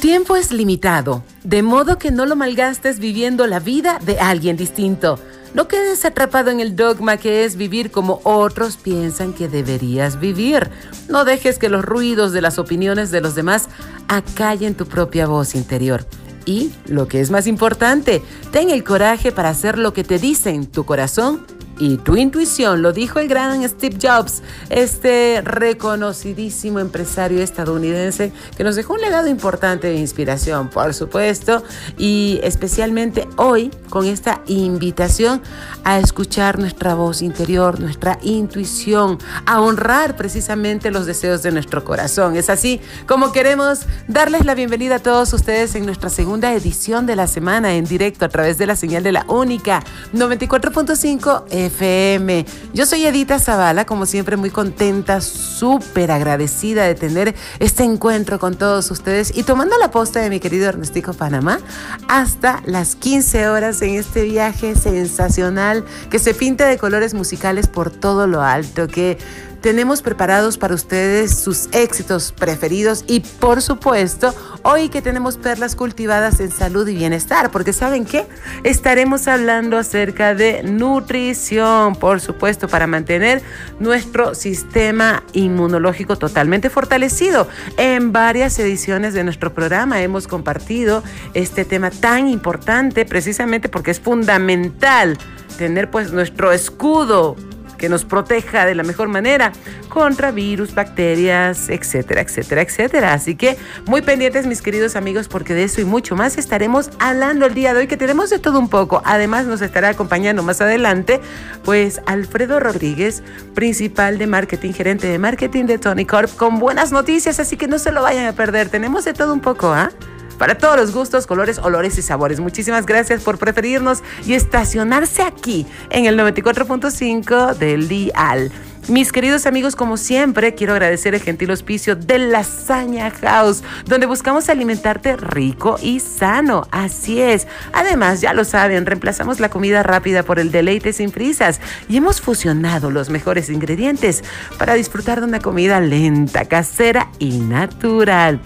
Tiempo es limitado, de modo que no lo malgastes viviendo la vida de alguien distinto. No quedes atrapado en el dogma que es vivir como otros piensan que deberías vivir. No dejes que los ruidos de las opiniones de los demás acallen tu propia voz interior. Y, lo que es más importante, ten el coraje para hacer lo que te dicen tu corazón y tu intuición, lo dijo el gran Steve Jobs, este reconocidísimo empresario estadounidense que nos dejó un legado importante de inspiración, por supuesto, y especialmente hoy con esta invitación a escuchar nuestra voz interior, nuestra intuición, a honrar precisamente los deseos de nuestro corazón. Es así como queremos darles la bienvenida a todos ustedes en nuestra segunda edición de la semana en directo a través de la señal de la única 94.5 FM. Yo soy Edita Zavala, como siempre muy contenta, súper agradecida de tener este encuentro con todos ustedes y tomando la posta de mi querido Ernestico Panamá hasta las 15 horas en este viaje sensacional que se pinta de colores musicales por todo lo alto, que tenemos preparados para ustedes sus éxitos preferidos y por supuesto hoy que tenemos perlas cultivadas en salud y bienestar, porque ¿saben qué? Estaremos hablando acerca de nutrición, por supuesto, para mantener nuestro sistema inmunológico totalmente fortalecido. En varias ediciones de nuestro programa hemos compartido este tema tan importante precisamente porque es fundamental tener pues nuestro escudo que nos proteja de la mejor manera contra virus, bacterias, etcétera, etcétera, etcétera. Así que muy pendientes mis queridos amigos porque de eso y mucho más estaremos hablando el día de hoy que tenemos de todo un poco. Además nos estará acompañando más adelante pues Alfredo Rodríguez, principal de marketing, gerente de marketing de Tony Corp con buenas noticias, así que no se lo vayan a perder. Tenemos de todo un poco, ¿ah? Para todos los gustos, colores, olores y sabores. Muchísimas gracias por preferirnos y estacionarse aquí en el 94.5 del Dial. Mis queridos amigos, como siempre, quiero agradecer el gentil hospicio de Lasaña House, donde buscamos alimentarte rico y sano. Así es. Además, ya lo saben, reemplazamos la comida rápida por el deleite sin frisas y hemos fusionado los mejores ingredientes para disfrutar de una comida lenta, casera y natural.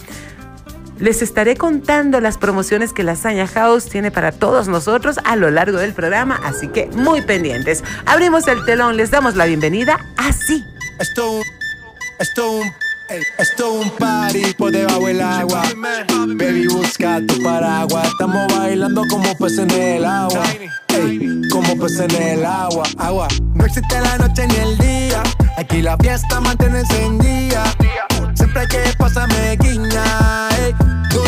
Les estaré contando las promociones que Lasaña House tiene para todos nosotros a lo largo del programa, así que muy pendientes. Abrimos el telón, les damos la bienvenida así. Esto, esto, esto un party por debajo del agua. Baby, busca tu paraguas. Estamos bailando como peces en el agua. como peces en el agua. Agua. No existe la noche ni el día. Aquí la fiesta mantiene encendida. Siempre hay que pasarme guiña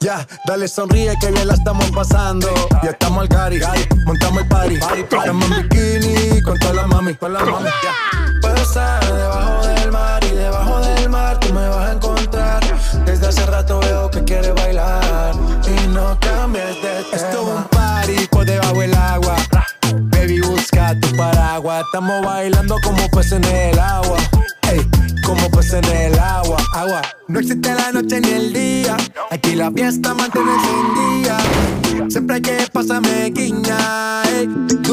Ya, dale sonríe que bien la estamos pasando. Ya estamos al gari, montamos el party. Estamos en bikini con toda la mami, con la mami. Puedo estar debajo del mar y debajo del mar tú me vas a encontrar. Desde hace rato veo que quieres bailar y no cambies de tema. Esto es un party por debajo del agua. Tu paraguas. Estamos bailando como peces en el agua. Ey, como peces en el agua, agua. No existe la noche ni el día. Aquí la fiesta mantiene día. Siempre hay que pasarme guiña. Ey,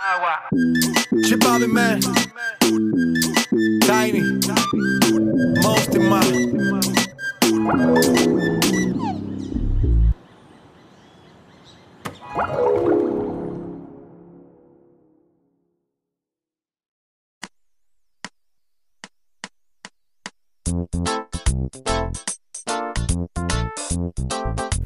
Agua. Chip Man. Tiny. Most in my.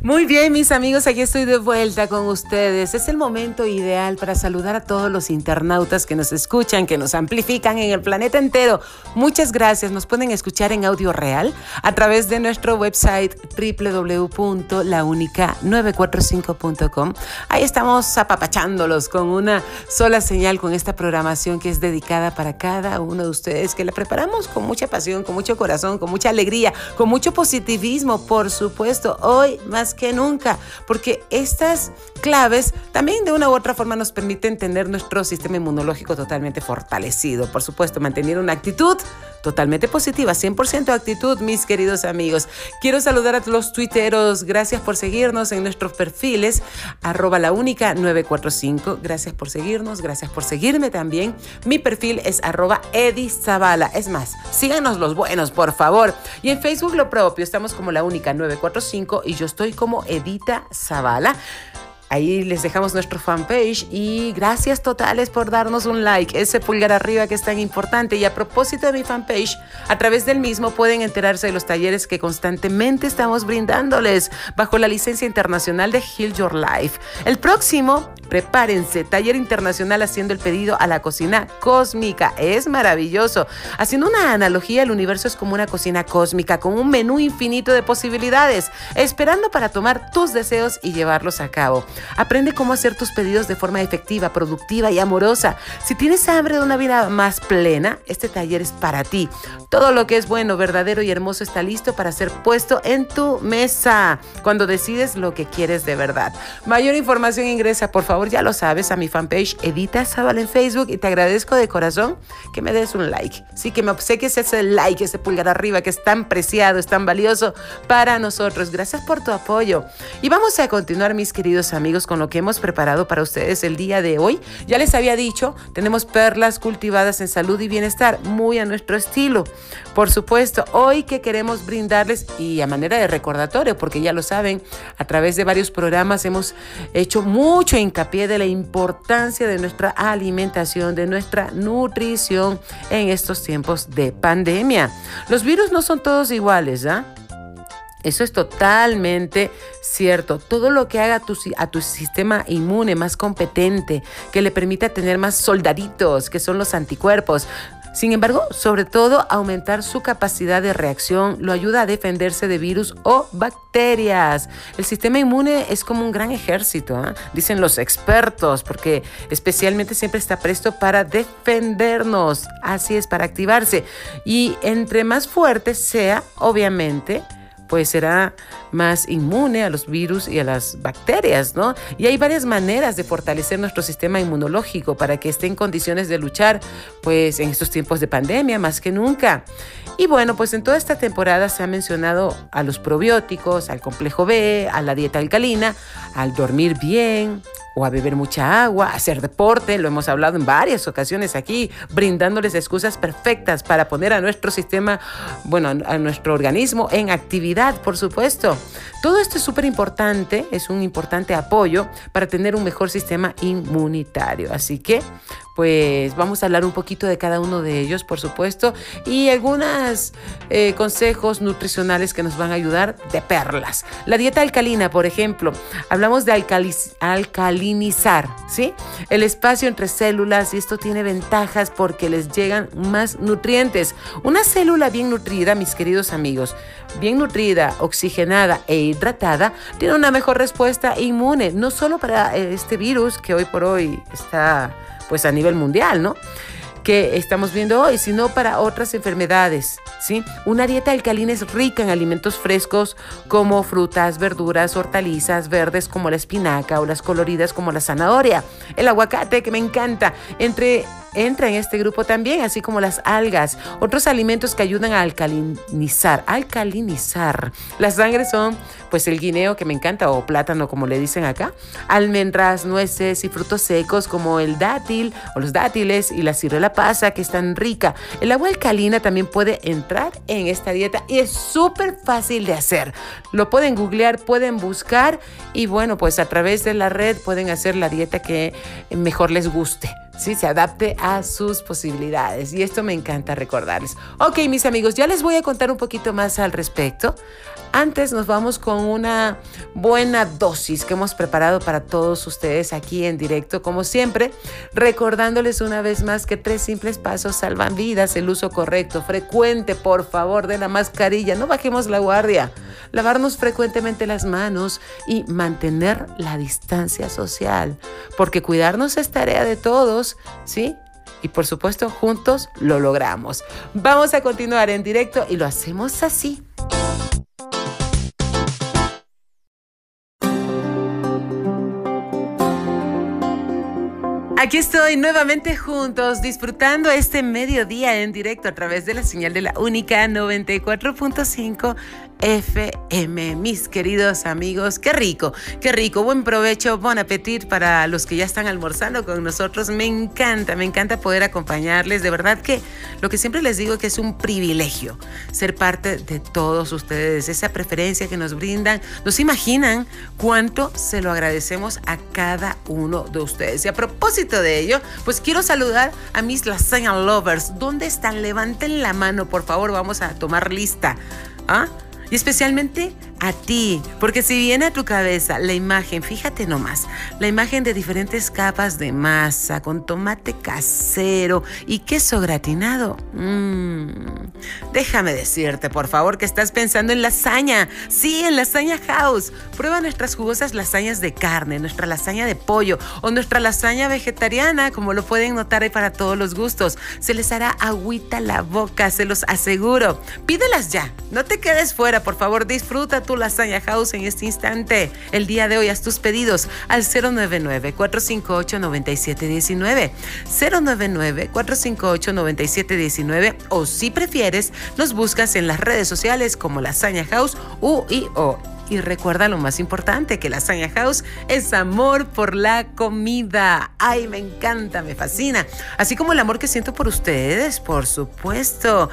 Muy bien, mis amigos, aquí estoy de vuelta con ustedes. Es el momento ideal para saludar a todos los internautas que nos escuchan, que nos amplifican en el planeta entero. Muchas gracias. Nos pueden escuchar en audio real a través de nuestro website www.launica945.com. Ahí estamos apapachándolos con una sola señal, con esta programación que es dedicada para cada uno de ustedes, que la preparamos con mucha pasión, con mucho corazón, con mucha alegría, con mucho positivismo, por supuesto. Hoy más que nunca, porque estas claves también de una u otra forma nos permiten tener nuestro sistema inmunológico totalmente fortalecido. Por supuesto, mantener una actitud totalmente positiva, 100% actitud, mis queridos amigos. Quiero saludar a los tuiteros, gracias por seguirnos en nuestros perfiles, arroba la única 945, gracias por seguirnos, gracias por seguirme también. Mi perfil es arroba Zavala. Es más, síganos los buenos, por favor. Y en Facebook lo propio, estamos como la única 945 y yo estoy como Edita Zavala. Ahí les dejamos nuestro fanpage y gracias totales por darnos un like, ese pulgar arriba que es tan importante. Y a propósito de mi fanpage, a través del mismo pueden enterarse de los talleres que constantemente estamos brindándoles bajo la licencia internacional de Heal Your Life. El próximo, prepárense, taller internacional haciendo el pedido a la cocina cósmica. Es maravilloso. Haciendo una analogía, el universo es como una cocina cósmica con un menú infinito de posibilidades, esperando para tomar tus deseos y llevarlos a cabo. Aprende cómo hacer tus pedidos de forma efectiva, productiva y amorosa. Si tienes hambre de una vida más plena, este taller es para ti. Todo lo que es bueno, verdadero y hermoso está listo para ser puesto en tu mesa cuando decides lo que quieres de verdad. Mayor información ingresa, por favor, ya lo sabes, a mi fanpage Edita Zavala en Facebook y te agradezco de corazón que me des un like. Sí, que me obsequies ese like, ese pulgar arriba que es tan preciado, es tan valioso para nosotros. Gracias por tu apoyo. Y vamos a continuar, mis queridos amigos amigos, con lo que hemos preparado para ustedes el día de hoy. Ya les había dicho, tenemos perlas cultivadas en salud y bienestar, muy a nuestro estilo. Por supuesto, hoy que queremos brindarles y a manera de recordatorio, porque ya lo saben, a través de varios programas hemos hecho mucho hincapié de la importancia de nuestra alimentación, de nuestra nutrición en estos tiempos de pandemia. Los virus no son todos iguales, ¿ah? Eso es totalmente cierto. Todo lo que haga a tu sistema inmune más competente, que le permita tener más soldaditos, que son los anticuerpos. Sin embargo, sobre todo, aumentar su capacidad de reacción lo ayuda a defenderse de virus o bacterias. El sistema inmune es como un gran ejército, ¿ah? dicen los expertos, porque especialmente siempre está presto para defendernos. Así es, para activarse. Y entre más fuerte sea, obviamente, pues será más inmune a los virus y a las bacterias, ¿no? Y hay varias maneras de fortalecer nuestro sistema inmunológico para que esté en condiciones de luchar, pues en estos tiempos de pandemia más que nunca. Y bueno, pues en toda esta temporada se ha mencionado a los probióticos, al complejo B, a la dieta alcalina, al dormir bien, o a beber mucha agua, a hacer deporte, lo hemos hablado en varias ocasiones aquí, brindándoles excusas perfectas para poner a nuestro sistema, bueno, a nuestro organismo en actividad, por supuesto. Todo esto es súper importante, es un importante apoyo para tener un mejor sistema inmunitario. Así que, pues vamos a hablar un poquito de cada uno de ellos, por supuesto, y algunos eh, consejos nutricionales que nos van a ayudar de perlas. La dieta alcalina, por ejemplo, hablamos de alcalinizar, ¿sí? El espacio entre células y esto tiene ventajas porque les llegan más nutrientes. Una célula bien nutrida, mis queridos amigos, bien nutrida, oxigenada e hidratada, tiene una mejor respuesta inmune, no solo para este virus que hoy por hoy está pues a nivel mundial, ¿no? que estamos viendo hoy, sino para otras enfermedades. ¿sí? Una dieta alcalina es rica en alimentos frescos como frutas, verduras, hortalizas verdes como la espinaca o las coloridas como la zanahoria. El aguacate, que me encanta, entre entra en este grupo también, así como las algas, otros alimentos que ayudan a alcalinizar, alcalinizar. Las sangres son pues el guineo que me encanta o plátano como le dicen acá, almendras, nueces y frutos secos como el dátil o los dátiles y la ciruela pasa que es tan rica. El agua alcalina también puede entrar en esta dieta y es súper fácil de hacer. Lo pueden googlear, pueden buscar y bueno, pues a través de la red pueden hacer la dieta que mejor les guste. ¿Sí? se adapte a sus posibilidades. Y esto me encanta recordarles. Ok, mis amigos, ya les voy a contar un poquito más al respecto. Antes nos vamos con una buena dosis que hemos preparado para todos ustedes aquí en directo, como siempre, recordándoles una vez más que tres simples pasos salvan vidas, el uso correcto, frecuente, por favor, de la mascarilla, no bajemos la guardia, lavarnos frecuentemente las manos y mantener la distancia social, porque cuidarnos es tarea de todos, ¿sí? y por supuesto juntos lo logramos. Vamos a continuar en directo y lo hacemos así. Aquí estoy nuevamente juntos disfrutando este mediodía en directo a través de la señal de la única 94.5 FM, mis queridos amigos. Qué rico, qué rico. Buen provecho, buen apetito para los que ya están almorzando con nosotros. Me encanta, me encanta poder acompañarles. De verdad que lo que siempre les digo que es un privilegio ser parte de todos ustedes. Esa preferencia que nos brindan. Nos imaginan cuánto se lo agradecemos a cada uno de ustedes. Y a propósito de ello, pues quiero saludar a mis lasaña lovers. ¿Dónde están? Levanten la mano, por favor. Vamos a tomar lista. ¿Ah? Y especialmente a ti, porque si viene a tu cabeza la imagen, fíjate nomás, la imagen de diferentes capas de masa con tomate casero y queso gratinado, mmm, déjame decirte por favor que estás pensando en lasaña, sí, en lasaña house. Prueba nuestras jugosas lasañas de carne, nuestra lasaña de pollo o nuestra lasaña vegetariana, como lo pueden notar ahí para todos los gustos. Se les hará agüita la boca, se los aseguro. Pídelas ya, no te quedes fuera, por favor, disfruta tu lasaña house en este instante. El día de hoy haz tus pedidos al 099-458-9719. 099-458-9719 o si prefieres, nos buscas en las redes sociales como Lasaña House UIO. Y recuerda lo más importante, que Lasaña House es amor por la comida. Ay, me encanta, me fascina. Así como el amor que siento por ustedes, por supuesto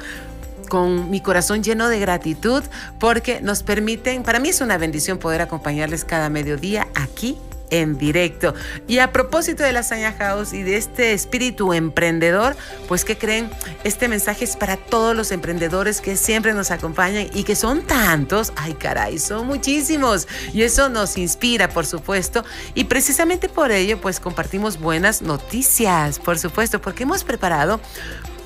con mi corazón lleno de gratitud porque nos permiten, para mí es una bendición poder acompañarles cada mediodía aquí en directo. Y a propósito de la Saña House y de este espíritu emprendedor, pues que creen, este mensaje es para todos los emprendedores que siempre nos acompañan y que son tantos, ay caray, son muchísimos. Y eso nos inspira, por supuesto. Y precisamente por ello, pues compartimos buenas noticias, por supuesto, porque hemos preparado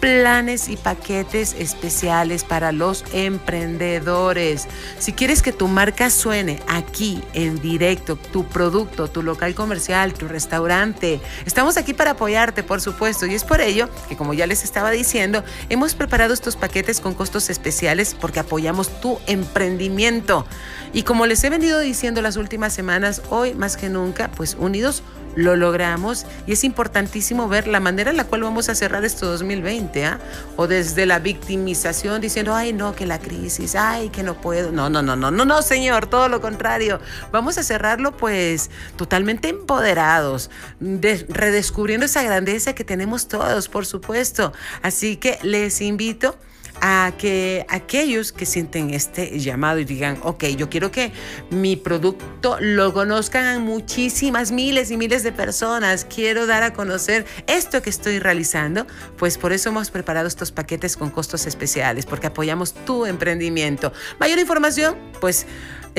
planes y paquetes especiales para los emprendedores. Si quieres que tu marca suene aquí en directo, tu producto, tu local comercial, tu restaurante, estamos aquí para apoyarte, por supuesto. Y es por ello que, como ya les estaba diciendo, hemos preparado estos paquetes con costos especiales porque apoyamos tu emprendimiento. Y como les he venido diciendo las últimas semanas, hoy más que nunca, pues unidos lo logramos y es importantísimo ver la manera en la cual vamos a cerrar esto 2020, ¿ah? O desde la victimización diciendo, ay, no, que la crisis, ay, que no puedo. No, no, no, no, no, no, señor, todo lo contrario. Vamos a cerrarlo pues totalmente empoderados, redescubriendo esa grandeza que tenemos todos, por supuesto. Así que les invito a que aquellos que sienten este llamado y digan, ok, yo quiero que mi producto lo conozcan muchísimas miles y miles de personas, quiero dar a conocer esto que estoy realizando, pues por eso hemos preparado estos paquetes con costos especiales, porque apoyamos tu emprendimiento. Mayor información, pues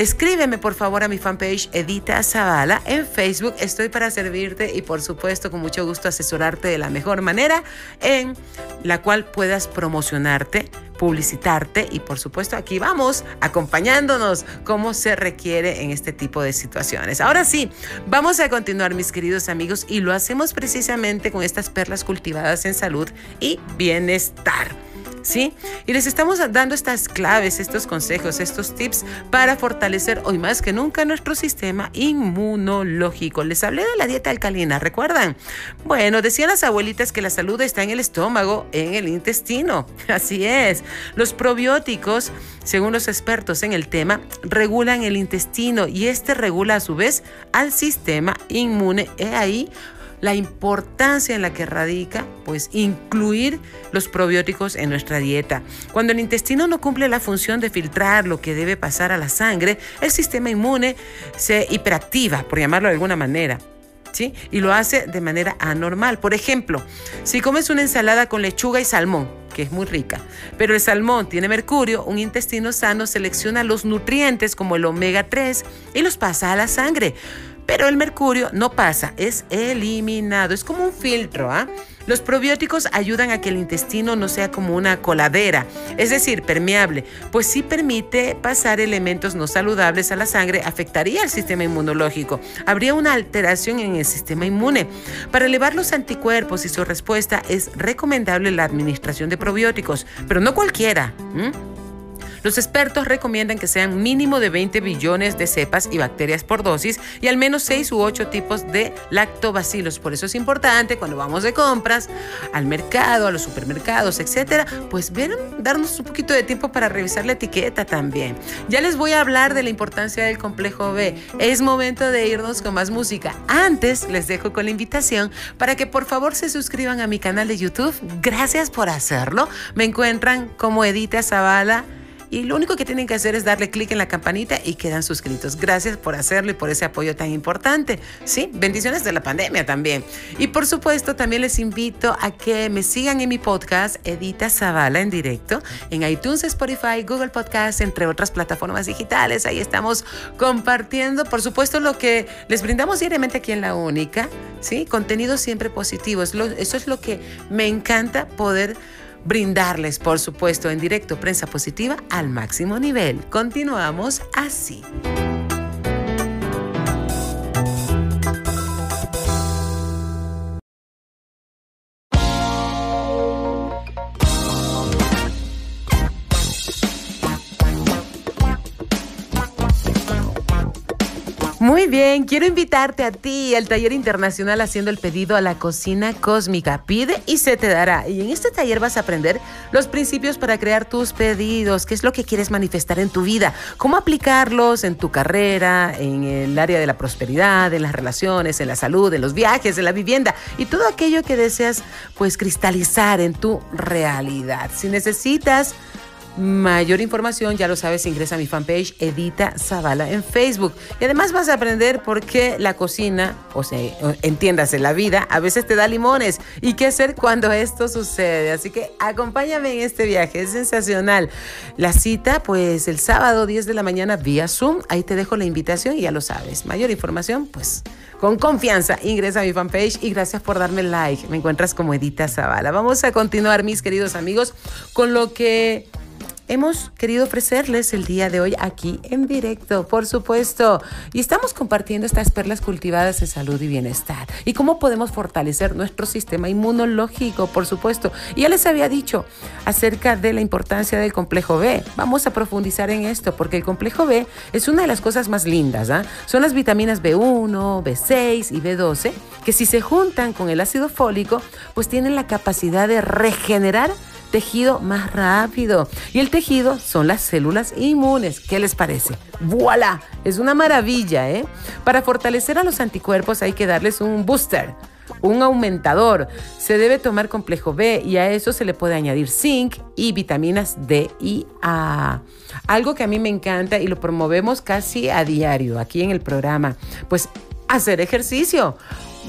Escríbeme por favor a mi fanpage Edita Zavala en Facebook. Estoy para servirte y por supuesto con mucho gusto asesorarte de la mejor manera en la cual puedas promocionarte, publicitarte y por supuesto aquí vamos acompañándonos como se requiere en este tipo de situaciones. Ahora sí, vamos a continuar mis queridos amigos y lo hacemos precisamente con estas perlas cultivadas en salud y bienestar. ¿Sí? Y les estamos dando estas claves, estos consejos, estos tips para fortalecer hoy más que nunca nuestro sistema inmunológico. Les hablé de la dieta alcalina, ¿recuerdan? Bueno, decían las abuelitas que la salud está en el estómago, en el intestino. Así es. Los probióticos, según los expertos en el tema, regulan el intestino y este regula a su vez al sistema inmune. He ahí la importancia en la que radica, pues incluir los probióticos en nuestra dieta. Cuando el intestino no cumple la función de filtrar lo que debe pasar a la sangre, el sistema inmune se hiperactiva, por llamarlo de alguna manera. ¿Sí? Y lo hace de manera anormal. Por ejemplo, si comes una ensalada con lechuga y salmón, que es muy rica. Pero el salmón tiene mercurio, un intestino sano selecciona los nutrientes como el omega 3 y los pasa a la sangre. Pero el mercurio no pasa, es eliminado, es como un filtro, ¿ah? Los probióticos ayudan a que el intestino no sea como una coladera, es decir, permeable, pues si permite pasar elementos no saludables a la sangre, afectaría el sistema inmunológico. Habría una alteración en el sistema inmune. Para elevar los anticuerpos y su respuesta es recomendable la administración de probióticos, pero no cualquiera. Los expertos recomiendan que sean mínimo de 20 billones de cepas y bacterias por dosis y al menos 6 u 8 tipos de lactobacilos. Por eso es importante cuando vamos de compras al mercado, a los supermercados, etcétera, pues ver, darnos un poquito de tiempo para revisar la etiqueta también. Ya les voy a hablar de la importancia del complejo B. Es momento de irnos con más música. Antes les dejo con la invitación para que por favor se suscriban a mi canal de YouTube. Gracias por hacerlo. Me encuentran como Edita Zavala y lo único que tienen que hacer es darle clic en la campanita y quedan suscritos. Gracias por hacerlo y por ese apoyo tan importante. Sí, bendiciones de la pandemia también. Y por supuesto, también les invito a que me sigan en mi podcast Edita Zavala en directo en iTunes, Spotify, Google Podcast, entre otras plataformas digitales. Ahí estamos compartiendo, por supuesto, lo que les brindamos diariamente aquí en La Única. Sí, contenido siempre positivo. Eso es lo que me encanta poder brindarles, por supuesto, en directo prensa positiva al máximo nivel. Continuamos así. Bien, quiero invitarte a ti al taller internacional haciendo el pedido a la cocina cósmica. Pide y se te dará. Y en este taller vas a aprender los principios para crear tus pedidos, qué es lo que quieres manifestar en tu vida, cómo aplicarlos en tu carrera, en el área de la prosperidad, en las relaciones, en la salud, en los viajes, en la vivienda y todo aquello que deseas pues cristalizar en tu realidad. Si necesitas Mayor información, ya lo sabes, ingresa a mi fanpage Edita Zavala en Facebook. Y además vas a aprender por qué la cocina, o sea, entiéndase, la vida, a veces te da limones y qué hacer cuando esto sucede. Así que acompáñame en este viaje, es sensacional. La cita, pues el sábado 10 de la mañana vía Zoom, ahí te dejo la invitación y ya lo sabes. Mayor información, pues con confianza, ingresa a mi fanpage y gracias por darme like. Me encuentras como Edita Zavala. Vamos a continuar, mis queridos amigos, con lo que hemos querido ofrecerles el día de hoy aquí en directo, por supuesto. Y estamos compartiendo estas perlas cultivadas de salud y bienestar. Y cómo podemos fortalecer nuestro sistema inmunológico, por supuesto. Y ya les había dicho acerca de la importancia del complejo B. Vamos a profundizar en esto porque el complejo B es una de las cosas más lindas. ¿ah? Son las vitaminas B1, B6 y B12 que si se juntan con el ácido fólico, pues tienen la capacidad de regenerar tejido más rápido. Y el tejido son las células inmunes. ¿Qué les parece? ¡Voilà! Es una maravilla, ¿eh? Para fortalecer a los anticuerpos hay que darles un booster un aumentador. Se debe tomar complejo B y a eso se le puede añadir zinc y vitaminas D y A. Algo que a mí me encanta y lo promovemos casi a diario aquí en el programa, pues hacer ejercicio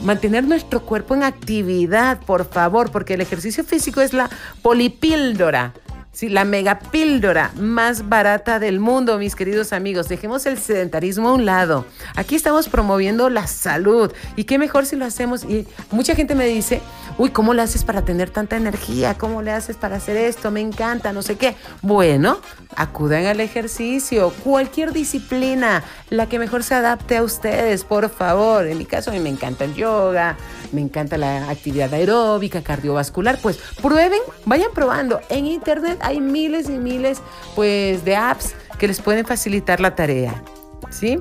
mantener nuestro cuerpo en actividad, por favor, porque el ejercicio físico es la polipíldora Sí, la mega píldora más barata del mundo, mis queridos amigos. Dejemos el sedentarismo a un lado. Aquí estamos promoviendo la salud. Y qué mejor si lo hacemos. Y mucha gente me dice, uy, ¿cómo le haces para tener tanta energía? ¿Cómo le haces para hacer esto? Me encanta, no sé qué. Bueno, acudan al ejercicio, cualquier disciplina, la que mejor se adapte a ustedes, por favor. En mi caso, a mí me encanta el yoga, me encanta la actividad aeróbica, cardiovascular. Pues prueben, vayan probando. En internet hay miles y miles pues de apps que les pueden facilitar la tarea. ¿Sí?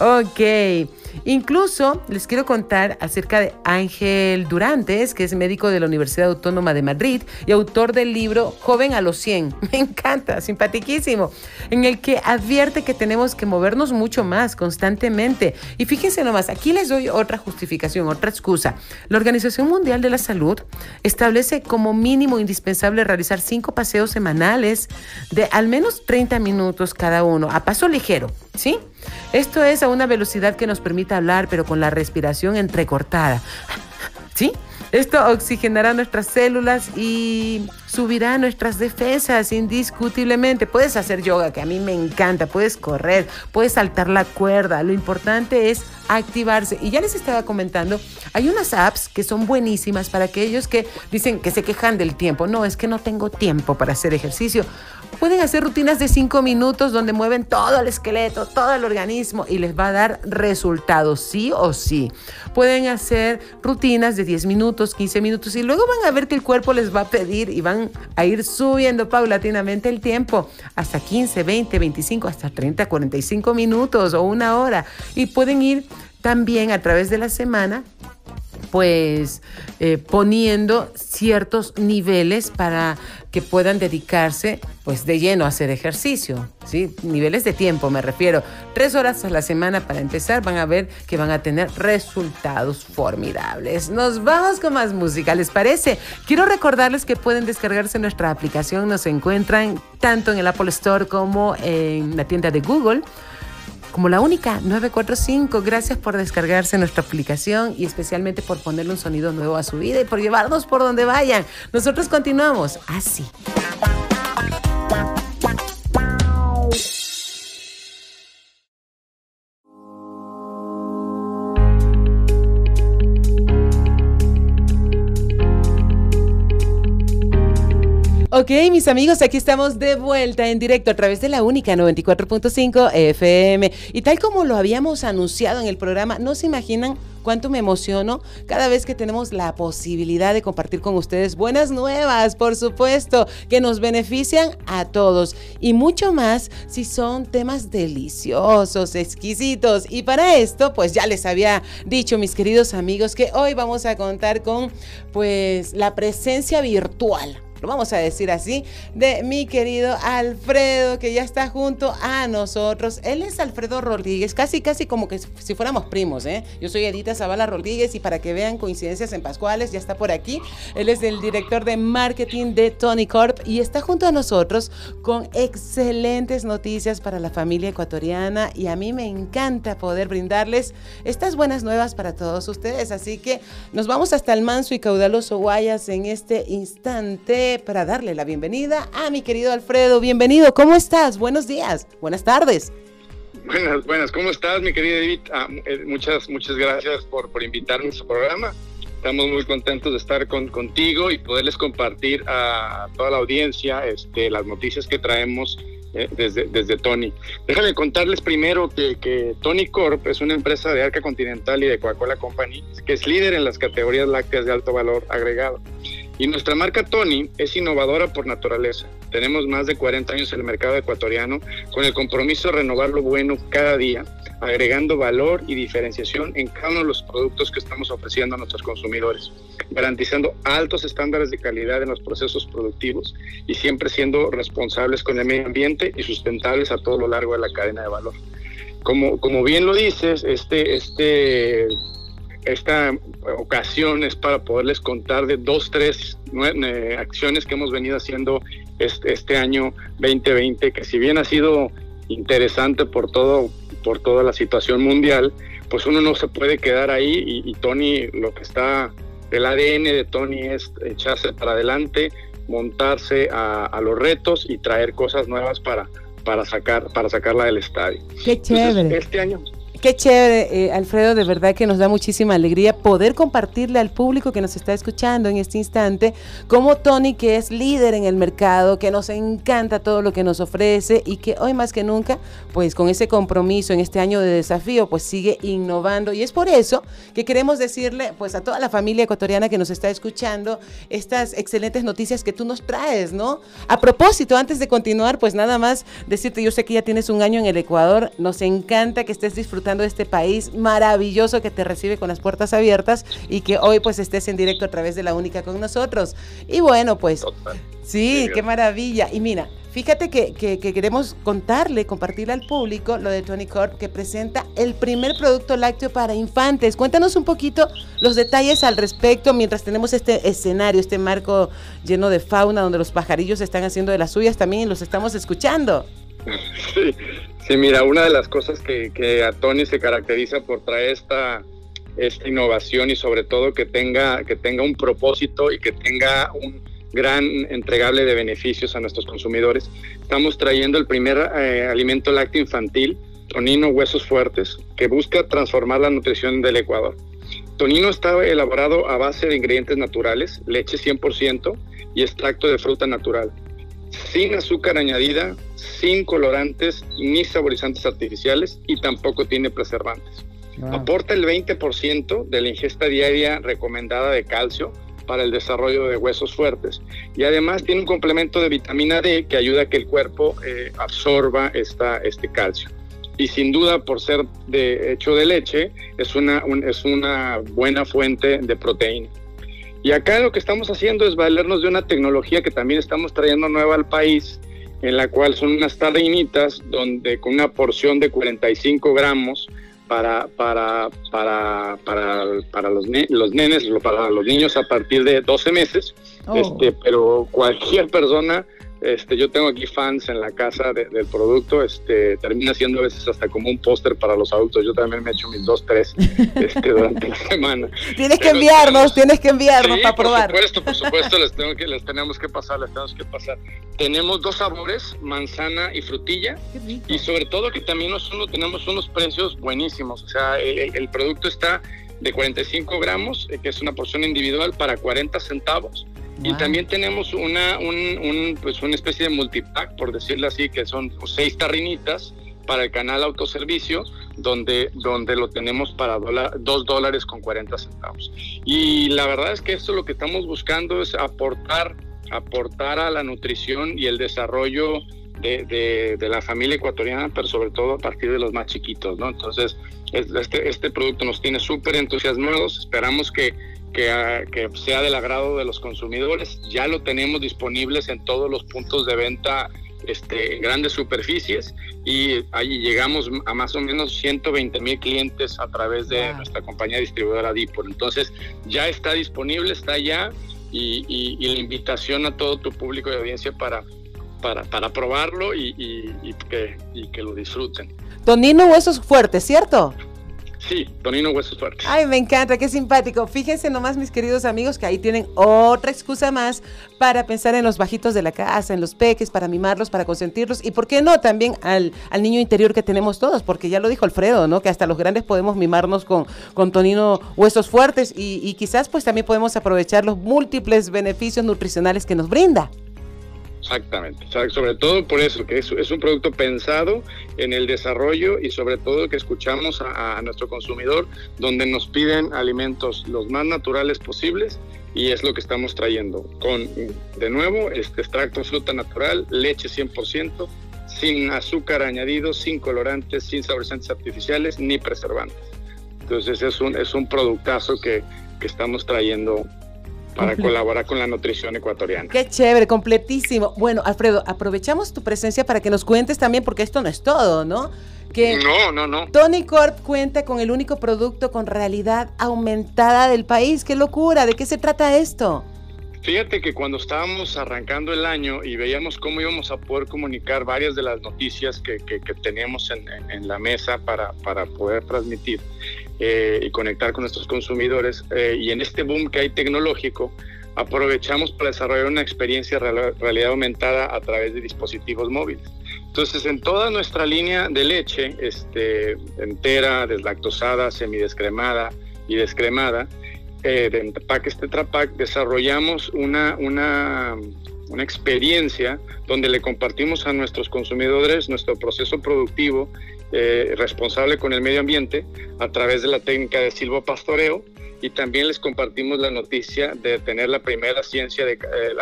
Ok. Incluso les quiero contar acerca de Ángel Durantes, que es médico de la Universidad Autónoma de Madrid y autor del libro Joven a los 100. Me encanta, simpatiquísimo, en el que advierte que tenemos que movernos mucho más constantemente. Y fíjense nomás, aquí les doy otra justificación, otra excusa. La Organización Mundial de la Salud establece como mínimo indispensable realizar cinco paseos semanales de al menos 30 minutos cada uno, a paso ligero, ¿sí? Esto es a una velocidad que nos permite hablar, pero con la respiración entrecortada. ¿Sí? Esto oxigenará nuestras células y subirá nuestras defensas indiscutiblemente. Puedes hacer yoga, que a mí me encanta, puedes correr, puedes saltar la cuerda. Lo importante es activarse. Y ya les estaba comentando, hay unas apps que son buenísimas para aquellos que dicen que se quejan del tiempo. No, es que no tengo tiempo para hacer ejercicio. Pueden hacer rutinas de 5 minutos donde mueven todo el esqueleto, todo el organismo y les va a dar resultados, sí o sí. Pueden hacer rutinas de 10 minutos, 15 minutos y luego van a ver que el cuerpo les va a pedir y van a ir subiendo paulatinamente el tiempo hasta 15, 20, 25, hasta 30, 45 minutos o una hora. Y pueden ir también a través de la semana pues eh, poniendo ciertos niveles para que puedan dedicarse pues de lleno a hacer ejercicio, ¿sí? Niveles de tiempo me refiero. Tres horas a la semana para empezar van a ver que van a tener resultados formidables. Nos vamos con más música, ¿les parece? Quiero recordarles que pueden descargarse nuestra aplicación, nos encuentran tanto en el Apple Store como en la tienda de Google como la única 945. Gracias por descargarse nuestra aplicación y especialmente por ponerle un sonido nuevo a su vida y por llevarnos por donde vayan. Nosotros continuamos así. Ok, mis amigos, aquí estamos de vuelta en directo a través de la única 94.5 FM. Y tal como lo habíamos anunciado en el programa, no se imaginan cuánto me emociono cada vez que tenemos la posibilidad de compartir con ustedes buenas nuevas, por supuesto, que nos benefician a todos y mucho más si son temas deliciosos, exquisitos. Y para esto, pues ya les había dicho, mis queridos amigos, que hoy vamos a contar con pues la presencia virtual lo vamos a decir así, de mi querido Alfredo, que ya está junto a nosotros. Él es Alfredo Rodríguez, casi, casi como que si fuéramos primos, ¿eh? Yo soy Edita Zavala Rodríguez y para que vean coincidencias en Pascuales, ya está por aquí. Él es el director de marketing de Tony Corp y está junto a nosotros con excelentes noticias para la familia ecuatoriana y a mí me encanta poder brindarles estas buenas nuevas para todos ustedes. Así que nos vamos hasta el manso y caudaloso Guayas en este instante para darle la bienvenida a mi querido Alfredo. Bienvenido, ¿cómo estás? Buenos días, buenas tardes. Buenas, buenas, ¿cómo estás, mi querido David? Ah, eh, muchas, muchas gracias por, por invitarme a su programa. Estamos muy contentos de estar con, contigo y poderles compartir a toda la audiencia este, las noticias que traemos eh, desde, desde Tony. Déjame contarles primero que, que, Tony Corp es una empresa de Arca Continental y de Coca-Cola Company que es líder en las categorías lácteas de alto valor agregado. Y nuestra marca Tony es innovadora por naturaleza. Tenemos más de 40 años en el mercado ecuatoriano con el compromiso de renovar lo bueno cada día, agregando valor y diferenciación en cada uno de los productos que estamos ofreciendo a nuestros consumidores, garantizando altos estándares de calidad en los procesos productivos y siempre siendo responsables con el medio ambiente y sustentables a todo lo largo de la cadena de valor. Como, como bien lo dices, este, este esta ocasión es para poderles contar de dos, tres acciones que hemos venido haciendo este, este, año 2020, que si bien ha sido interesante por todo, por toda la situación mundial, pues uno no se puede quedar ahí y, Tony, lo que está, el ADN de Tony es echarse para adelante, montarse a, los retos y traer cosas nuevas para, para sacar, para sacarla del estadio. Qué chévere. este año, Qué chévere, eh, Alfredo, de verdad que nos da muchísima alegría poder compartirle al público que nos está escuchando en este instante, como Tony, que es líder en el mercado, que nos encanta todo lo que nos ofrece y que hoy más que nunca, pues con ese compromiso en este año de desafío, pues sigue innovando. Y es por eso que queremos decirle, pues a toda la familia ecuatoriana que nos está escuchando, estas excelentes noticias que tú nos traes, ¿no? A propósito, antes de continuar, pues nada más decirte, yo sé que ya tienes un año en el Ecuador, nos encanta que estés disfrutando de este país maravilloso que te recibe con las puertas abiertas y que hoy pues estés en directo a través de la única con nosotros. Y bueno, pues sí, qué maravilla. Y mira, Fíjate que, que, queremos contarle, compartirle al público lo de Tony Corp, que presenta el primer producto lácteo para infantes. Cuéntanos un poquito los detalles al respecto mientras tenemos este escenario, este marco lleno de fauna donde los pajarillos están haciendo de las suyas también y los estamos escuchando. Sí, Sí, mira, una de las cosas que, a Tony se caracteriza por traer esta esta innovación y sobre todo que tenga, que tenga un propósito y que tenga un gran entregable de beneficios a nuestros consumidores. Estamos trayendo el primer eh, alimento lácteo infantil, Tonino Huesos Fuertes, que busca transformar la nutrición del Ecuador. Tonino está elaborado a base de ingredientes naturales, leche 100% y extracto de fruta natural, sin azúcar añadida, sin colorantes ni saborizantes artificiales y tampoco tiene preservantes. Aporta el 20% de la ingesta diaria recomendada de calcio para el desarrollo de huesos fuertes y además tiene un complemento de vitamina D que ayuda a que el cuerpo eh, absorba esta, este calcio y sin duda por ser de hecho de leche es una, es una buena fuente de proteína. Y acá lo que estamos haciendo es valernos de una tecnología que también estamos trayendo nueva al país, en la cual son unas tardinitas donde con una porción de 45 gramos para, para, para, para, para los, los nenes, para los niños a partir de 12 meses, oh. este, pero cualquier persona este, yo tengo aquí fans en la casa del producto, este, termina siendo a veces hasta como un póster para los adultos. Yo también me he hecho mis dos, tres este, durante la semana. Tienes que enviarnos, tienes que enviarnos para probar. Por supuesto, por supuesto, les, tengo que, les tenemos que pasar, les tenemos que pasar. Tenemos dos sabores, manzana y frutilla. Y sobre todo que también nosotros tenemos unos precios buenísimos. O sea, el, el producto está de 45 gramos, eh, que es una porción individual, para 40 centavos. Y también tenemos una, un, pues una especie de multipack, por decirlo así, que son seis tarrinitas para el canal autoservicio, donde, donde lo tenemos para dos dólares con 40 centavos. Y la verdad es que esto lo que estamos buscando es aportar, aportar a la nutrición y el desarrollo de, de, la familia ecuatoriana, pero sobre todo a partir de los más chiquitos, ¿no? Entonces, este, este producto nos tiene súper entusiasmados, esperamos que que, sea del agrado de los consumidores. Ya lo tenemos disponibles en todos los puntos de venta este, en grandes superficies y ahí llegamos a más o menos 120 mil clientes a través de nuestra compañía distribuidora Dipol. Entonces ya está disponible, está ya y, la invitación a todo tu público de audiencia para, para, para probarlo y, que, y que lo disfruten. Tonino Huesos Fuertes, ¿cierto? Sí, Tonino Huesos Fuertes. Ay, me encanta, qué simpático. Fíjense nomás, mis queridos amigos, que ahí tienen otra excusa más para pensar en los bajitos de la casa, en los peques, para mimarlos, para consentirlos y, ¿por qué no? También al, niño interior que tenemos todos, porque ya lo dijo Alfredo, ¿no? Que hasta los grandes podemos mimarnos con, con Tonino Huesos Fuertes y, y quizás pues también podemos aprovechar los múltiples beneficios nutricionales que nos brinda. Exactamente, sobre todo por eso, que es, un producto pensado en el desarrollo y sobre todo que escuchamos a, nuestro consumidor, donde nos piden alimentos los más naturales posibles y es lo que estamos trayendo, con, de nuevo, este extracto de fruta natural, leche 100%, sin azúcar añadido, sin colorantes, sin saborizantes artificiales ni preservantes. Entonces es un, es un productazo que, que estamos trayendo para colaborar con la nutrición ecuatoriana. Qué chévere, completísimo. Bueno, Alfredo, aprovechamos tu presencia para que nos cuentes también, porque esto no es todo, ¿no? Que no, no, no. Tony Corp cuenta con el único producto con realidad aumentada del país. ¡Qué locura! ¿De qué se trata esto? Fíjate que cuando estábamos arrancando el año y veíamos cómo íbamos a poder comunicar varias de las noticias que, que, teníamos en, en, la mesa para, para poder transmitir, eh, y conectar con nuestros consumidores. Eh, y en este boom que hay tecnológico, aprovechamos para desarrollar una experiencia de realidad aumentada a través de dispositivos móviles. Entonces, en toda nuestra línea de leche, este, entera, deslactosada, semidescremada y descremada, eh, de empaques Tetra Pak, desarrollamos una, una, una experiencia donde le compartimos a nuestros consumidores nuestro proceso productivo eh, responsable con el medio ambiente a través de la técnica de silvopastoreo y también les compartimos la noticia de tener la primera ciencia de eh,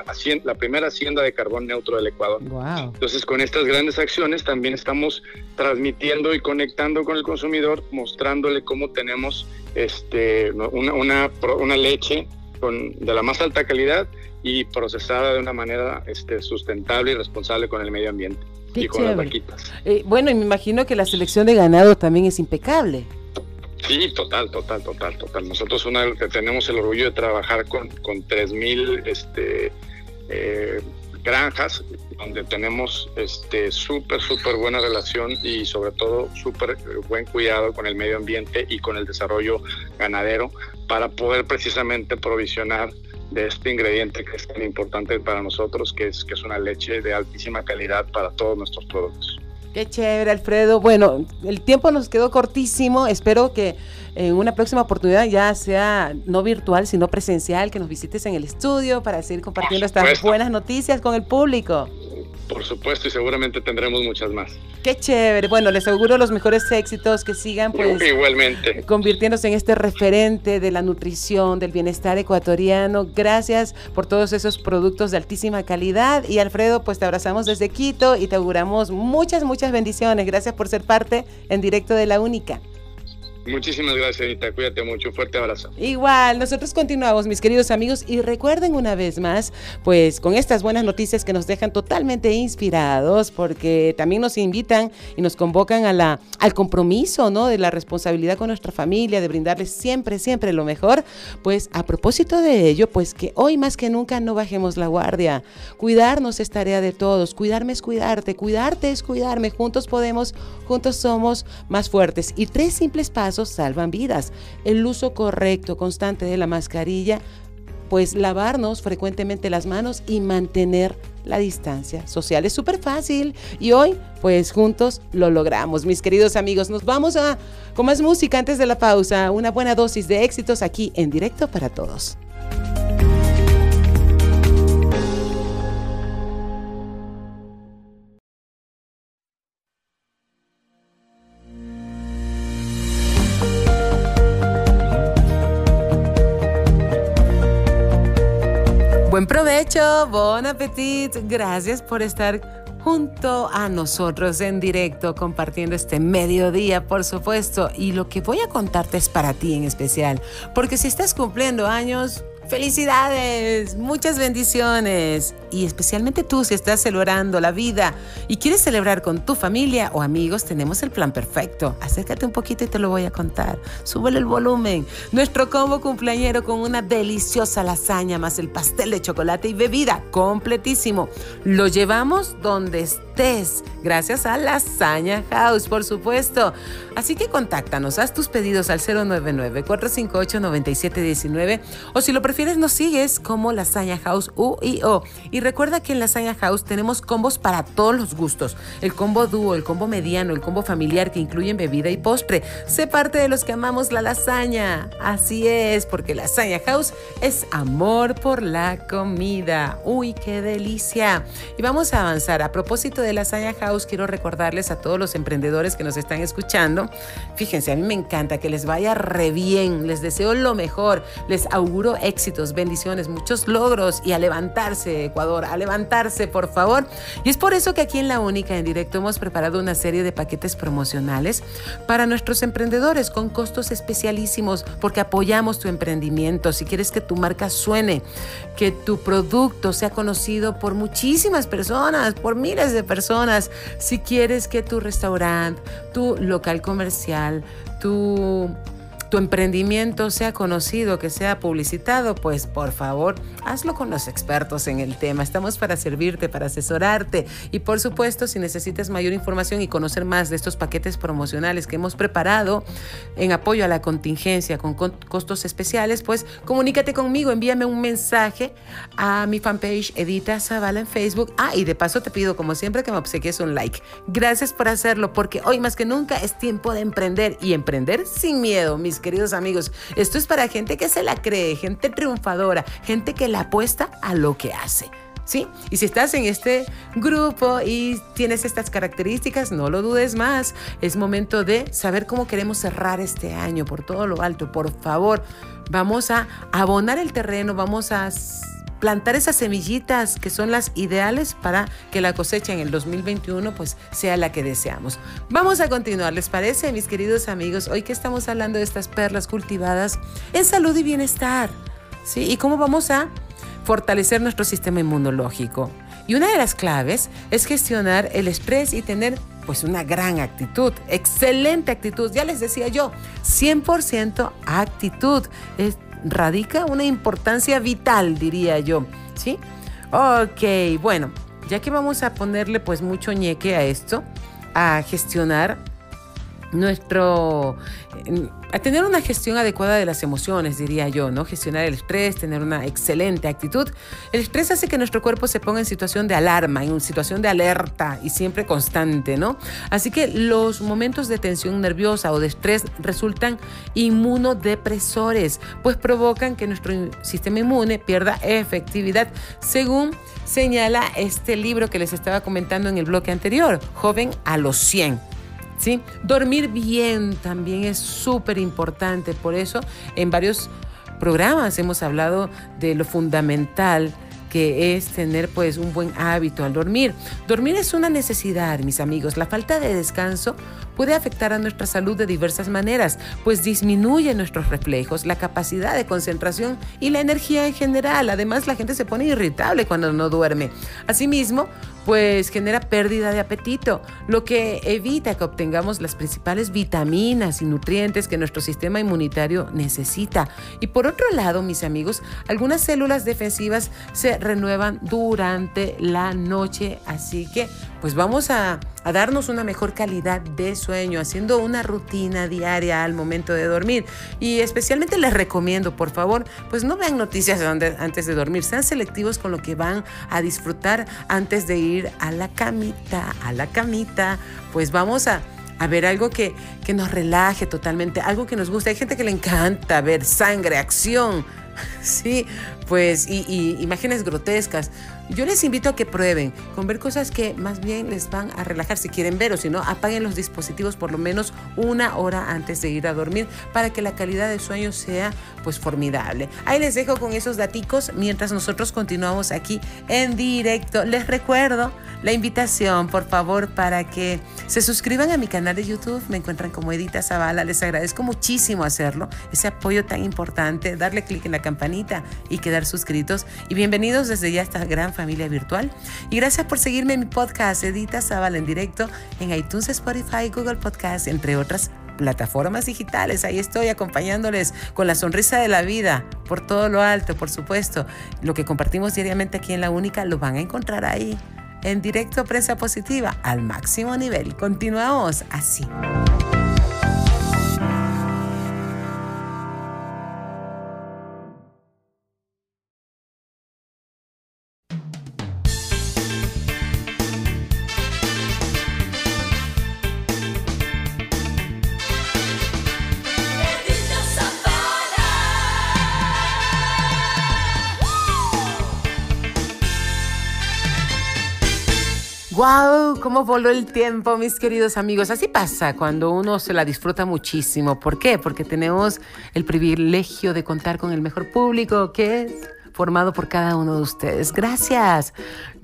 la, primera hacienda de carbón neutro del Ecuador. Entonces, con estas grandes acciones también estamos transmitiendo y conectando con el consumidor, mostrándole cómo tenemos este una, una, una leche con, de la más alta calidad y procesada de una manera este, sustentable y responsable con el medio ambiente y con las vaquitas. Eh, bueno, y me imagino que la selección de ganado también es impecable. Sí, total, total, total, total. Nosotros una, tenemos el orgullo de trabajar con, con 3.000 este, eh, granjas donde tenemos este súper, súper buena relación y sobre todo súper buen cuidado con el medio ambiente y con el desarrollo ganadero para poder precisamente provisionar de este ingrediente que es tan importante para nosotros, que es, que es una leche de altísima calidad para todos nuestros productos. Qué chévere, Alfredo. Bueno, el tiempo nos quedó cortísimo. Espero que en una próxima oportunidad ya sea no virtual, sino presencial, que nos visites en el estudio para seguir compartiendo estas buenas noticias con el público. Por supuesto, y seguramente tendremos muchas más. Qué chévere. Bueno, les auguro los mejores éxitos, que sigan pues igualmente convirtiéndose en este referente de la nutrición, del bienestar ecuatoriano. Gracias por todos esos productos de altísima calidad y Alfredo, pues te abrazamos desde Quito y te auguramos muchas muchas bendiciones. Gracias por ser parte en directo de la Única. Muchísimas gracias, Anita. Cuídate mucho. Fuerte abrazo. Igual, nosotros continuamos, mis queridos amigos, y recuerden una vez más, pues con estas buenas noticias que nos dejan totalmente inspirados, porque también nos invitan y nos convocan a la, al compromiso, ¿no? De la responsabilidad con nuestra familia, de brindarles siempre, siempre lo mejor. Pues a propósito de ello, pues que hoy más que nunca no bajemos la guardia. Cuidarnos es tarea de todos. Cuidarme es cuidarte. Cuidarte es cuidarme. Juntos podemos, juntos somos más fuertes. Y tres simples pasos salvan vidas. El uso correcto, constante de la mascarilla, pues lavarnos frecuentemente las manos y mantener la distancia social. Es súper fácil y hoy pues juntos lo logramos. Mis queridos amigos, nos vamos a con más música antes de la pausa. Una buena dosis de éxitos aquí en directo para todos. Buen provecho, bon appetit. Gracias por estar junto a nosotros en directo compartiendo este mediodía, por supuesto. Y lo que voy a contarte es para ti en especial, porque si estás cumpliendo años, Felicidades, muchas bendiciones y especialmente tú si estás celebrando la vida y quieres celebrar con tu familia o amigos, tenemos el plan perfecto. Acércate un poquito y te lo voy a contar. Súbele el volumen. Nuestro combo cumpleañero con una deliciosa lasaña más el pastel de chocolate y bebida completísimo. Lo llevamos donde gracias a Lasaña House, por supuesto. Así que contáctanos, haz tus pedidos al 099 458 9719 o si lo prefieres nos sigues como Lasaña House UIO. Y recuerda que en Lasaña House tenemos combos para todos los gustos. El combo dúo, el combo mediano, el combo familiar que incluyen bebida y postre. Sé parte de los que amamos la lasaña. Así es, porque Lasaña House es amor por la comida. Uy, qué delicia. Y vamos a avanzar. A propósito de Lasaña House, quiero recordarles a todos los emprendedores que nos están escuchando. Fíjense, a mí me encanta que les vaya re bien. Les deseo lo mejor. Les auguro éxito bendiciones, muchos logros y a levantarse, Ecuador, a levantarse, por favor. Y es por eso que aquí en La Única en directo hemos preparado una serie de paquetes promocionales para nuestros emprendedores con costos especialísimos porque apoyamos tu emprendimiento. Si quieres que tu marca suene, que tu producto sea conocido por muchísimas personas, por miles de personas, si quieres que tu restaurante, tu local comercial, tu tu emprendimiento sea conocido, que sea publicitado, pues por favor, hazlo con los expertos en el tema. Estamos para servirte, para asesorarte. Y por supuesto, si necesitas mayor información y conocer más de estos paquetes promocionales que hemos preparado en apoyo a la contingencia con costos especiales, pues comunícate conmigo, envíame un mensaje a mi fanpage Edita Zavala en Facebook. Ah, y de paso te pido, como siempre, que me obsequies un like. Gracias por hacerlo, porque hoy más que nunca es tiempo de emprender y emprender sin miedo, mis queridos amigos. Esto es para gente que se la cree, gente triunfadora, gente que la apuesta a lo que hace. ¿Sí? Y si estás en este grupo y tienes estas características, no lo dudes más. Es momento de saber cómo queremos cerrar este año por todo lo alto. Por favor, vamos a abonar el terreno, vamos a plantar esas semillitas que son las ideales para que la cosecha en el 2021 pues sea la que deseamos. Vamos a continuar, ¿les parece, mis queridos amigos? Hoy que estamos hablando de estas perlas cultivadas en salud y bienestar, ¿sí? Y cómo vamos a fortalecer nuestro sistema inmunológico. Y una de las claves es gestionar el estrés y tener pues una gran actitud, excelente actitud. Ya les decía yo, 100% actitud. Radica una importancia vital, diría yo, ¿sí? Ok, bueno, ya que vamos a ponerle pues mucho ñeque a esto, a gestionar nuestro a tener una gestión adecuada de las emociones, diría yo, ¿no? Gestionar el estrés, tener una excelente actitud. El estrés hace que nuestro cuerpo se ponga en situación de alarma, en situación de alerta y siempre constante, ¿no? Así que los momentos de tensión nerviosa o de estrés resultan inmunodepresores, pues provocan que nuestro sistema inmune pierda efectividad, según señala este libro que les estaba comentando en el bloque anterior, Joven a los 100. ¿Sí? Dormir bien también es súper importante, por eso en varios programas hemos hablado de lo fundamental que es tener pues un buen hábito al dormir. Dormir es una necesidad, mis amigos. La falta de descanso puede afectar a nuestra salud de diversas maneras, pues disminuye nuestros reflejos, la capacidad de concentración y la energía en general. Además, la gente se pone irritable cuando no duerme. Asimismo, pues genera pérdida de apetito, lo que evita que obtengamos las principales vitaminas y nutrientes que nuestro sistema inmunitario necesita. Y por otro lado, mis amigos, algunas células defensivas se renuevan durante la noche, así que pues vamos a, darnos una mejor calidad de sueño, haciendo una rutina diaria al momento de dormir. Y especialmente les recomiendo, por favor, pues no vean noticias antes de dormir, sean selectivos con lo que van a disfrutar antes de ir a la camita, a la camita, pues vamos a ver algo que, que, nos relaje totalmente, algo que nos guste. Hay gente que le encanta ver sangre, acción, sí, pues, y, imágenes grotescas. Yo les invito a que prueben con ver cosas que más bien les van a relajar si quieren ver o si no, apaguen los dispositivos por lo menos una hora antes de ir a dormir para que la calidad de sueño sea pues formidable. Ahí les dejo con esos daticos mientras nosotros continuamos aquí en directo. Les recuerdo la invitación, por favor, para que se suscriban a mi canal de YouTube. Me encuentran como Edita Zavala. Les agradezco muchísimo hacerlo, ese apoyo tan importante, darle clic en la campanita y que suscritos y bienvenidos desde ya a esta gran familia virtual. Y gracias por seguirme en mi podcast Edita Zavala en directo en iTunes, Spotify, Google Podcast, entre otras plataformas digitales. Ahí estoy acompañándoles con la sonrisa de la vida, por todo lo alto, por supuesto. Lo que compartimos diariamente aquí en La Única lo van a encontrar ahí, en directo Prensa Positiva, al máximo nivel. Continuamos así. ¿Cómo voló el tiempo, mis queridos amigos? Así pasa cuando uno se la disfruta muchísimo. ¿Por qué? Porque tenemos el privilegio de contar con el mejor público, que es formado por cada uno de ustedes. Gracias,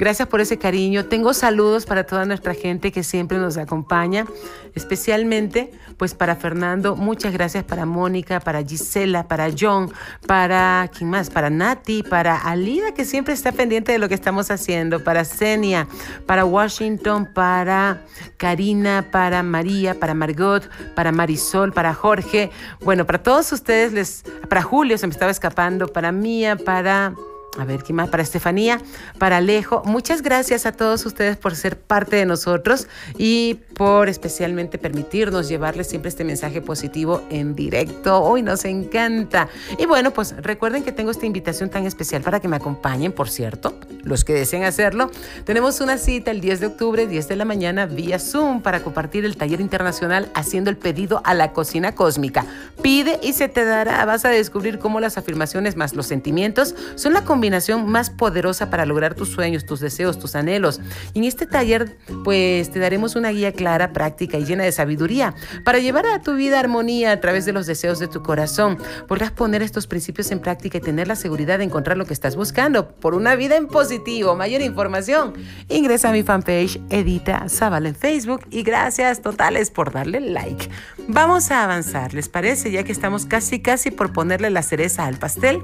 gracias por ese cariño. Tengo saludos para toda nuestra gente que siempre nos acompaña, especialmente pues para Fernando. Muchas gracias para Mónica, para Gisela, para John, para quién más, para Nati, para Alida que siempre está pendiente de lo que estamos haciendo, para Senia, para Washington, para Karina, para María, para Margot, para Marisol, para Jorge. Bueno, para todos ustedes les, para Julio se me estaba escapando, para Mía, para a ver, ¿qué más? Para Estefanía, para Alejo. Muchas gracias a todos ustedes por ser parte de nosotros y por especialmente permitirnos llevarles siempre este mensaje positivo en directo. Hoy nos encanta. Y bueno, pues recuerden que tengo esta invitación tan especial para que me acompañen, por cierto, los que deseen hacerlo. Tenemos una cita el 10 de octubre, 10 de la mañana, vía Zoom, para compartir el taller internacional haciendo el pedido a la cocina cósmica. Pide y se te dará. Vas a descubrir cómo las afirmaciones más los sentimientos son la combinación más poderosa para lograr tus sueños, tus deseos, tus anhelos. Y en este taller, pues te daremos una guía clara, práctica y llena de sabiduría para llevar a tu vida armonía a través de los deseos de tu corazón. Podrás poner estos principios en práctica y tener la seguridad de encontrar lo que estás buscando por una vida en positivo. Mayor información, ingresa a mi fanpage Edita Zavala en Facebook y gracias totales por darle like. Vamos a avanzar, ¿les parece? Ya que estamos casi, casi por ponerle la cereza al pastel,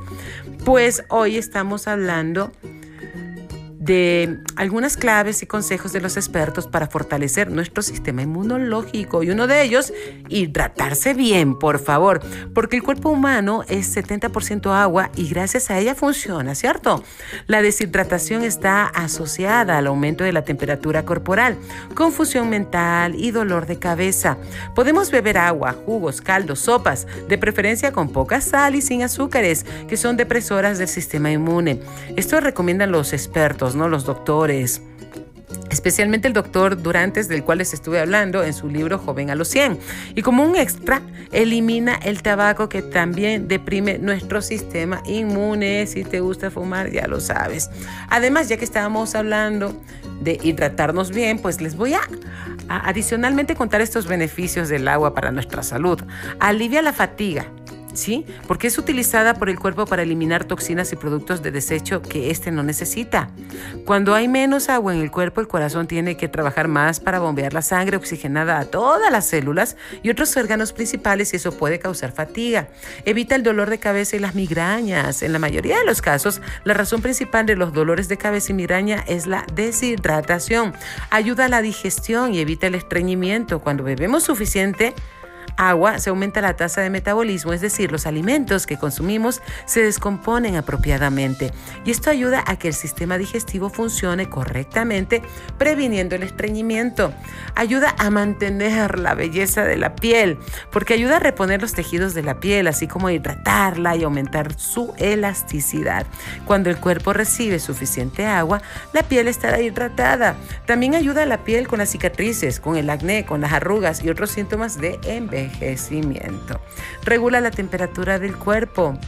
pues hoy estamos hablando de algunas claves y consejos de los expertos para fortalecer nuestro sistema inmunológico. Y uno de ellos, hidratarse bien, por favor, porque el cuerpo humano es 70% agua y gracias a ella funciona, ¿cierto? La deshidratación está asociada al aumento de la temperatura corporal, confusión mental y dolor de cabeza. Podemos beber agua, jugos, caldos, sopas, de preferencia con poca sal y sin azúcares, que son depresoras del sistema inmune. Esto recomiendan los expertos, Los doctores especialmente el doctor Durantes, del cual les estuve hablando en su libro Joven a los 100. Y como un extra, elimina el tabaco que también deprime nuestro sistema inmune. Si te gusta fumar, ya lo sabes. Además, ya que estábamos hablando de hidratarnos bien, pues les voy a, a adicionalmente contar estos beneficios del agua para nuestra salud. Alivia la fatiga ¿sí? Porque es utilizada por el cuerpo para eliminar toxinas y productos de desecho que éste no necesita. Cuando hay menos agua en el cuerpo, el corazón tiene que trabajar más para bombear la sangre oxigenada a todas las células y otros órganos principales y eso puede causar fatiga. Evita el dolor de cabeza y las migrañas. En la mayoría de los casos, la razón principal de los dolores de cabeza y migraña es la deshidratación. Ayuda a la digestión y evita el estreñimiento. Cuando bebemos suficiente, agua se aumenta la tasa de metabolismo, es decir, los alimentos que consumimos se descomponen apropiadamente y esto ayuda a que el sistema digestivo funcione correctamente, previniendo el estreñimiento. Ayuda a mantener la belleza de la piel, porque ayuda a reponer los tejidos de la piel, así como a hidratarla y aumentar su elasticidad. Cuando el cuerpo recibe suficiente agua, la piel estará hidratada. También ayuda a la piel con las cicatrices, con el acné, con las arrugas y otros síntomas de envejecimiento envejecimiento. Regula la temperatura del cuerpo.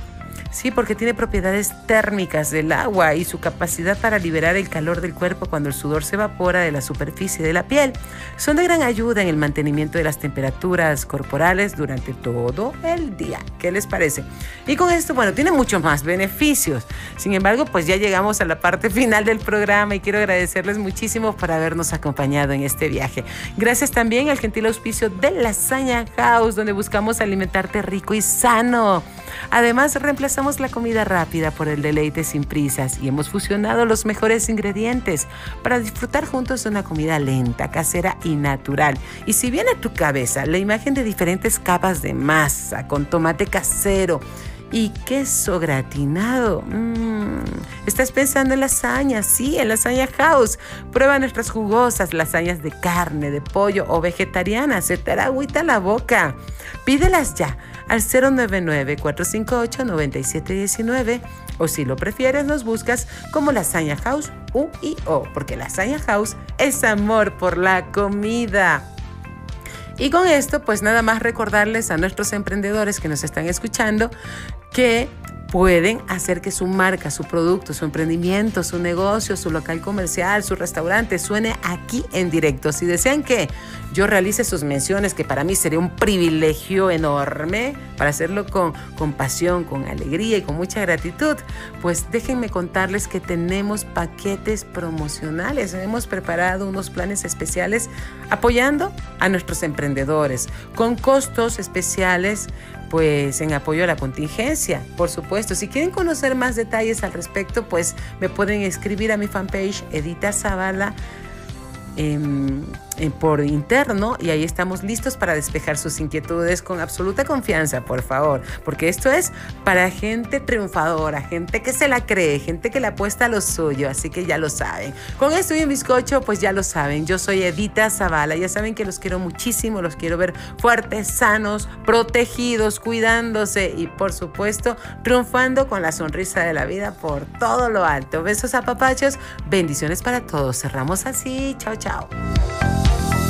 Sí, porque tiene propiedades térmicas del agua y su capacidad para liberar el calor del cuerpo cuando el sudor se evapora de la superficie de la piel. Son de gran ayuda en el mantenimiento de las temperaturas corporales durante todo el día. ¿Qué les parece? Y con esto, bueno, tiene muchos más beneficios. Sin embargo, pues ya llegamos a la parte final del programa y quiero agradecerles muchísimo por habernos acompañado en este viaje. Gracias también al gentil auspicio de Lasaña House, donde buscamos alimentarte rico y sano. Además, reemplazamos la comida rápida por el deleite sin prisas y hemos fusionado los mejores ingredientes para disfrutar juntos de una comida lenta, casera y natural. Y si viene a tu cabeza la imagen de diferentes capas de masa con tomate casero, y queso gratinado. Mm. ¿Estás pensando en lasaña? Sí, en lasaña house. Prueba nuestras jugosas lasañas de carne, de pollo o vegetarianas. Se te hará agüita la boca. Pídelas ya al 099-458-9719 o si lo prefieres nos buscas como Lasaña House U y O, porque Lasaña House es amor por la comida. Y con esto, pues nada más recordarles a nuestros emprendedores que nos están escuchando que pueden hacer que su marca, su producto, su emprendimiento, su negocio, su local comercial, su restaurante suene aquí en directo. Si desean que yo realice sus menciones, que para mí sería un privilegio enorme para hacerlo con, con pasión, con alegría y con mucha gratitud, pues déjenme contarles que tenemos paquetes promocionales. Hemos preparado unos planes especiales apoyando a nuestros emprendedores con costos especiales pues en apoyo a la contingencia, por supuesto. Si quieren conocer más detalles al respecto, pues me pueden escribir a mi fanpage Edita Zavala por interno y ahí estamos listos para despejar sus inquietudes con absoluta confianza, por favor, porque esto es para gente triunfadora, gente que se la cree, gente que le apuesta a lo suyo, así que ya lo saben. Con esto y un bizcocho, pues ya lo saben, yo soy Edita Zavala, ya saben que los quiero muchísimo, los quiero ver fuertes, sanos, protegidos, cuidándose y por supuesto triunfando con la sonrisa de la vida por todo lo alto. Besos a papachos, bendiciones para todos. Cerramos así, chao chao. Bye.